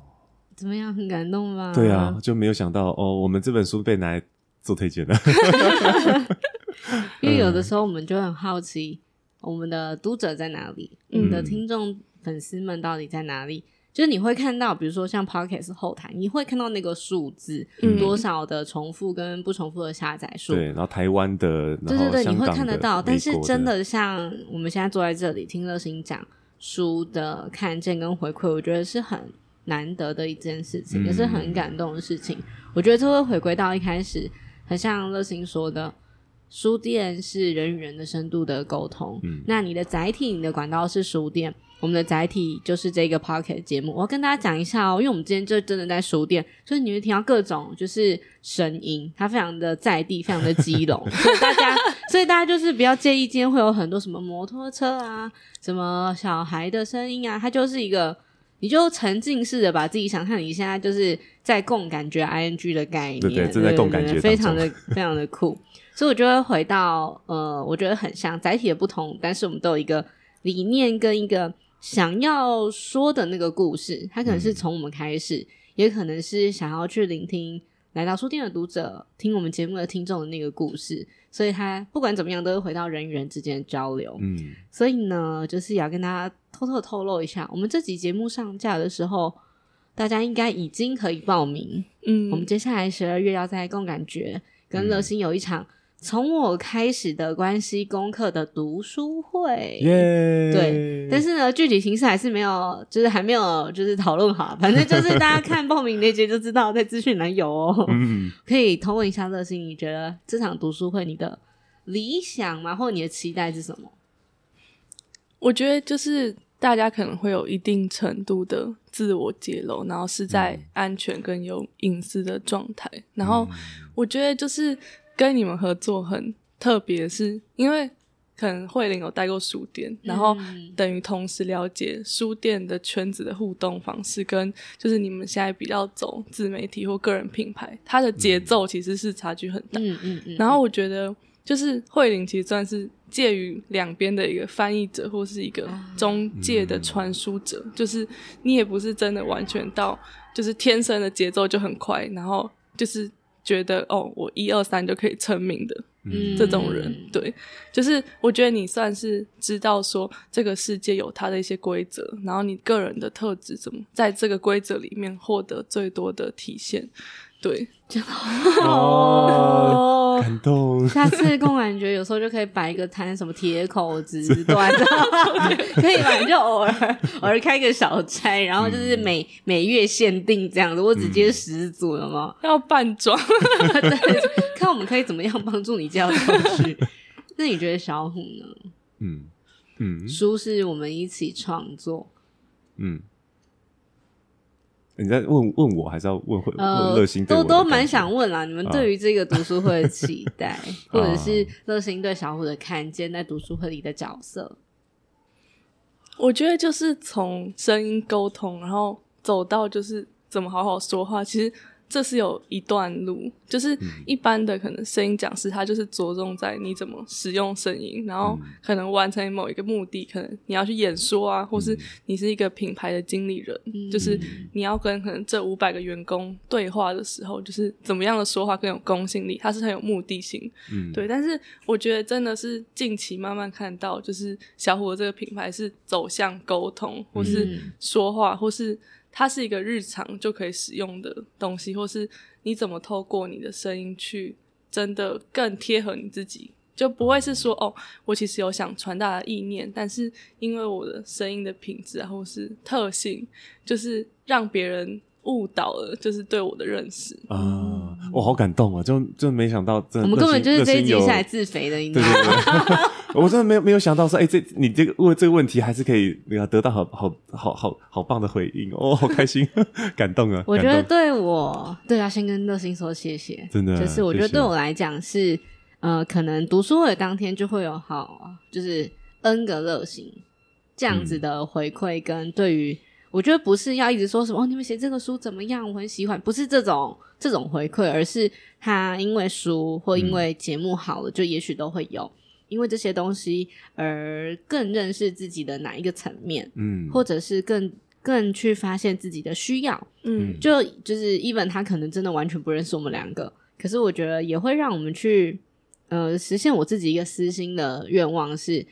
怎么样，很感动吧？对啊，就没有想到哦，我们这本书被拿来做推荐了 因为有的时候我们就很好奇，我们的读者在哪里，我们的听众粉丝们到底在哪里？就是你会看到，比如说像 Pocket 后台，你会看到那个数字、嗯、多少的重复跟不重复的下载数。对，然后台湾的，对对对，你会看得到。但是真的像我们现在坐在这里听乐心讲书的看见跟回馈，我觉得是很难得的一件事情，嗯、也是很感动的事情。我觉得这会回归到一开始，很像乐心说的，书店是人与人的深度的沟通。嗯，那你的载体、你的管道是书店。我们的载体就是这个 Podcast 节目，我要跟大家讲一下哦，因为我们今天就真的在书店，所以你会听到各种就是声音，它非常的在地，非常的激动，所以大家，所以大家就是不要介意，今天会有很多什么摩托车啊，什么小孩的声音啊，它就是一个，你就沉浸式的把自己想象你现在就是在共感觉 ing 的概念，对对，正在共感觉，非常的非常的酷，所以我就会回到呃，我觉得很像载体的不同，但是我们都有一个理念跟一个。想要说的那个故事，它可能是从我们开始，嗯，也可能是想要去聆听来到书店的读者听我们节目的听众的那个故事，所以他不管怎么样都会回到人与人之间的交流。嗯，所以呢，就是也要跟大家偷偷的透露一下，我们这集节目上架的时候，大家应该已经可以报名。嗯，我们接下来十二月要在共感觉跟乐心有一场。从我开始的关系功课的读书会，yeah! 对，但是呢，具体形式还是没有，就是还没有，就是讨论好。反正就是大家看报名链接就知道，在资讯栏有哦。嗯，可以投问一下乐心，你觉得这场读书会你的理想吗？或者你的期待是什么？我觉得就是大家可能会有一定程度的自我揭露，然后是在安全跟有隐私的状态。然后我觉得就是。跟你们合作很特别，是因为可能慧玲有带过书店，然后等于同时了解书店的圈子的互动方式，跟就是你们现在比较走自媒体或个人品牌，它的节奏其实是差距很大。嗯嗯嗯。然后我觉得，就是慧玲其实算是介于两边的一个翻译者，或是一个中介的传输者，就是你也不是真的完全到，就是天生的节奏就很快，然后就是觉得哦，我一二三就可以成名的。嗯，这种人对，就是我觉得你算是知道说这个世界有它的一些规则，然后你个人的特质怎么在这个规则里面获得最多的体现。对，真 好哦，感动。下次共感觉有时候就可以摆一个摊，什么铁口直断，可以吧？就偶尔偶尔开个小差，然后就是每、嗯、每月限定这样子，我只接十组了吗？要扮装，对，看我们可以怎么样帮助你这样过去。那你觉得小虎呢？嗯嗯，书是我们一起创作，嗯。你在问问我，还是要问会乐馨？都都蛮想问啦。你们对于这个读书会的期待，啊、或者是乐心对小虎的看见，在读书会里的角色，我觉得就是从声音沟通，然后走到就是怎么好好说话。其实。这是有一段路，就是一般的可能声音讲师，他就是着重在你怎么使用声音，然后可能完成某一个目的，可能你要去演说啊，或是你是一个品牌的经理人，嗯、就是你要跟可能这五百个员工对话的时候，就是怎么样的说话更有公信力，它是很有目的性，嗯，对。但是我觉得真的是近期慢慢看到，就是小虎的这个品牌是走向沟通，或是说话，或是。它是一个日常就可以使用的东西，或是你怎么透过你的声音去真的更贴合你自己，就不会是说哦，我其实有想传达的意念，但是因为我的声音的品质啊，或是特性，就是让别人。误导了，就是对我的认识啊！我好感动啊！就就没想到，真的，我们根本就是这一集下来自肥的，你知道吗？我真的没有没有想到说，哎、欸，这你这个问这个问题，还是可以那个得到好好好好好棒的回应哦，好开心，感动啊！我觉得对我对啊，先跟乐心说谢谢，真的，就是我觉得对我来讲是呃，可能读书会当天就会有好，就是 N 个乐心这样子的回馈跟对于。我觉得不是要一直说什么哦，你们写这个书怎么样？我很喜欢，不是这种这种回馈，而是他因为书或因为节目好了，嗯、就也许都会有因为这些东西而更认识自己的哪一个层面，嗯，或者是更更去发现自己的需要，嗯，就就是 even 他可能真的完全不认识我们两个，可是我觉得也会让我们去呃实现我自己一个私心的愿望是。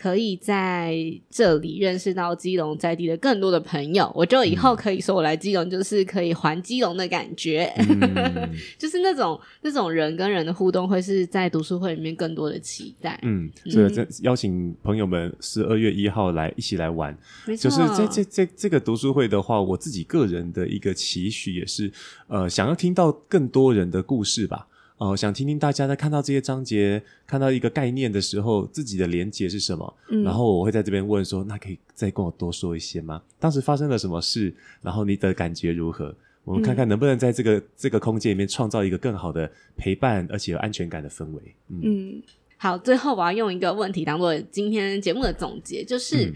可以在这里认识到基隆在地的更多的朋友，我就以后可以说我来基隆就是可以还基隆的感觉，嗯、就是那种那种人跟人的互动，会是在读书会里面更多的期待。嗯，所以这邀请朋友们十二月一号来一起来玩。就是这这这这个读书会的话，我自己个人的一个期许也是，呃，想要听到更多人的故事吧。哦，想听听大家在看到这些章节、看到一个概念的时候，自己的连结是什么？嗯，然后我会在这边问说：“那可以再跟我多说一些吗？当时发生了什么事？然后你的感觉如何？我们看看能不能在这个、嗯、这个空间里面创造一个更好的陪伴，而且有安全感的氛围。嗯”嗯，好，最后我要用一个问题当做今天节目的总结，就是、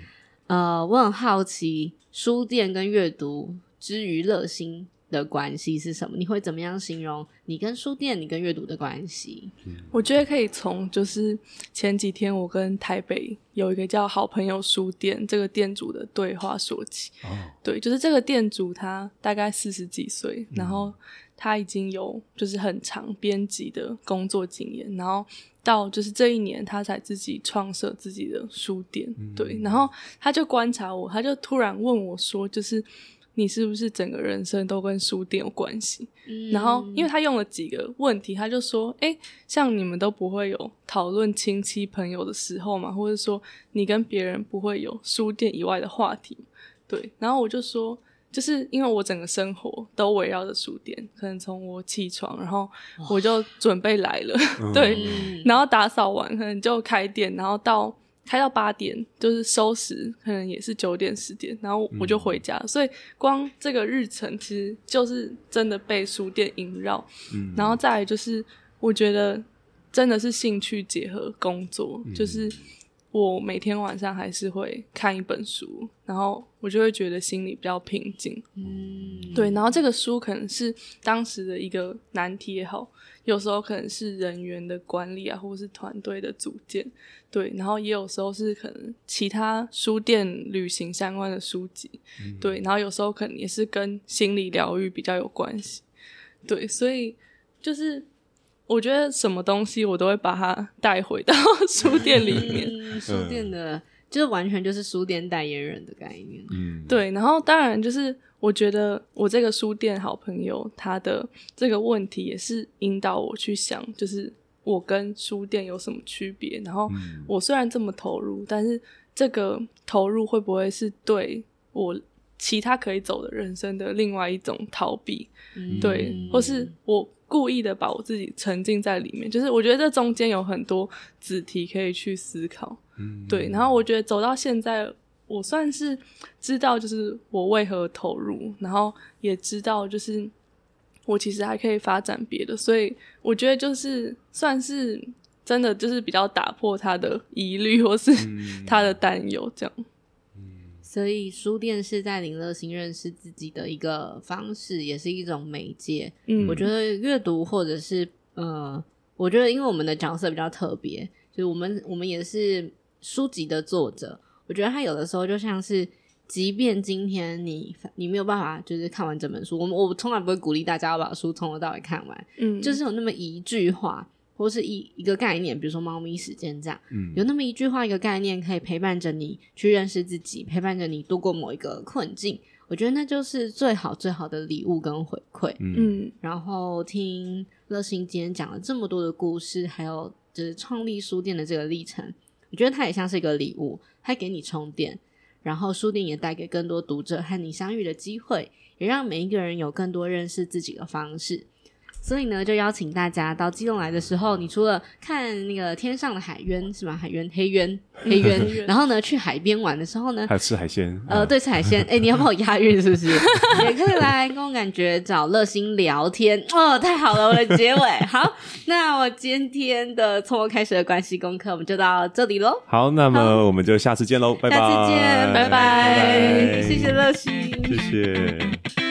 嗯、呃，我很好奇，书店跟阅读之于乐馨的关系是什么？你会怎么样形容你跟书店、你跟阅读的关系？我觉得可以从就是前几天我跟台北有一个叫好朋友书店这个店主的对话说起。哦，对，就是这个店主他大概四十几岁，然后他已经有就是很长编辑的工作经验，然后到就是这一年他才自己创设自己的书店。对，然后他就观察我，他就突然问我说，就是。你是不是整个人生都跟书店有关系？嗯，然后，因为他用了几个问题，他就说：“诶，像你们都不会有讨论亲戚朋友的时候嘛，或者说你跟别人不会有书店以外的话题。”对，然后我就说，就是因为我整个生活都围绕着书店，可能从我起床，然后我就准备来了，哦、对，然后打扫完可能就开店，然后到。开到八点，就是收拾，可能也是九点十点，然后我就回家。嗯、所以光这个日程其实就是真的被书店萦绕。嗯，然后再来就是，我觉得真的是兴趣结合工作，嗯、就是我每天晚上还是会看一本书，然后我就会觉得心里比较平静。嗯，对，然后这个书可能是当时的一个难题也好，有时候可能是人员的管理啊，或者是团队的组建，对，然后也有时候是可能其他书店旅行相关的书籍，嗯、对，然后有时候可能也是跟心理疗愈比较有关系，对，所以就是我觉得什么东西我都会把它带回到书店里面，嗯、书店的，就是完全就是书店代言人的概念，嗯，对，然后当然就是。我觉得我这个书店好朋友，他的这个问题也是引导我去想，就是我跟书店有什么区别。然后我虽然这么投入，但是这个投入会不会是对我其他可以走的人生的另外一种逃避？嗯、对，或是我故意的把我自己沉浸在里面？就是我觉得这中间有很多子题可以去思考。嗯、对，然后我觉得走到现在。我算是知道，就是我为何投入，然后也知道，就是我其实还可以发展别的，所以我觉得就是算是真的，就是比较打破他的疑虑或是他的担忧这样。嗯，所以书店是在林乐馨认识自己的一个方式，也是一种媒介。嗯，我觉得阅读或者是呃，我觉得因为我们的角色比较特别，所以我们我们也是书籍的作者。我觉得它有的时候就像是，即便今天你你没有办法就是看完整本书，我们我从来不会鼓励大家要把书从头到尾看完，嗯，就是有那么一句话或是一一个概念，比如说猫咪时间这样，嗯，有那么一句话一个概念可以陪伴着你去认识自己，陪伴着你度过某一个困境，我觉得那就是最好最好的礼物跟回馈，嗯，然后听乐心今天讲了这么多的故事，还有就是创立书店的这个历程。我觉得它也像是一个礼物，它给你充电，然后书店也带给更多读者和你相遇的机会，也让每一个人有更多认识自己的方式。所以呢，就邀请大家到基隆来的时候，你除了看那个天上的海渊是吗？海渊、黑渊、黑渊，然后呢，去海边玩的时候呢，还有吃海鲜。呃，对，吃海鲜。哎，你要帮我押韵是不是？也可以来跟我感觉找乐心聊天哦，太好了，我的结尾好。那我今天的从我开始的关系功课，我们就到这里喽。好，那么我们就下次见喽，拜拜。下次见，拜拜，谢谢乐心，谢谢。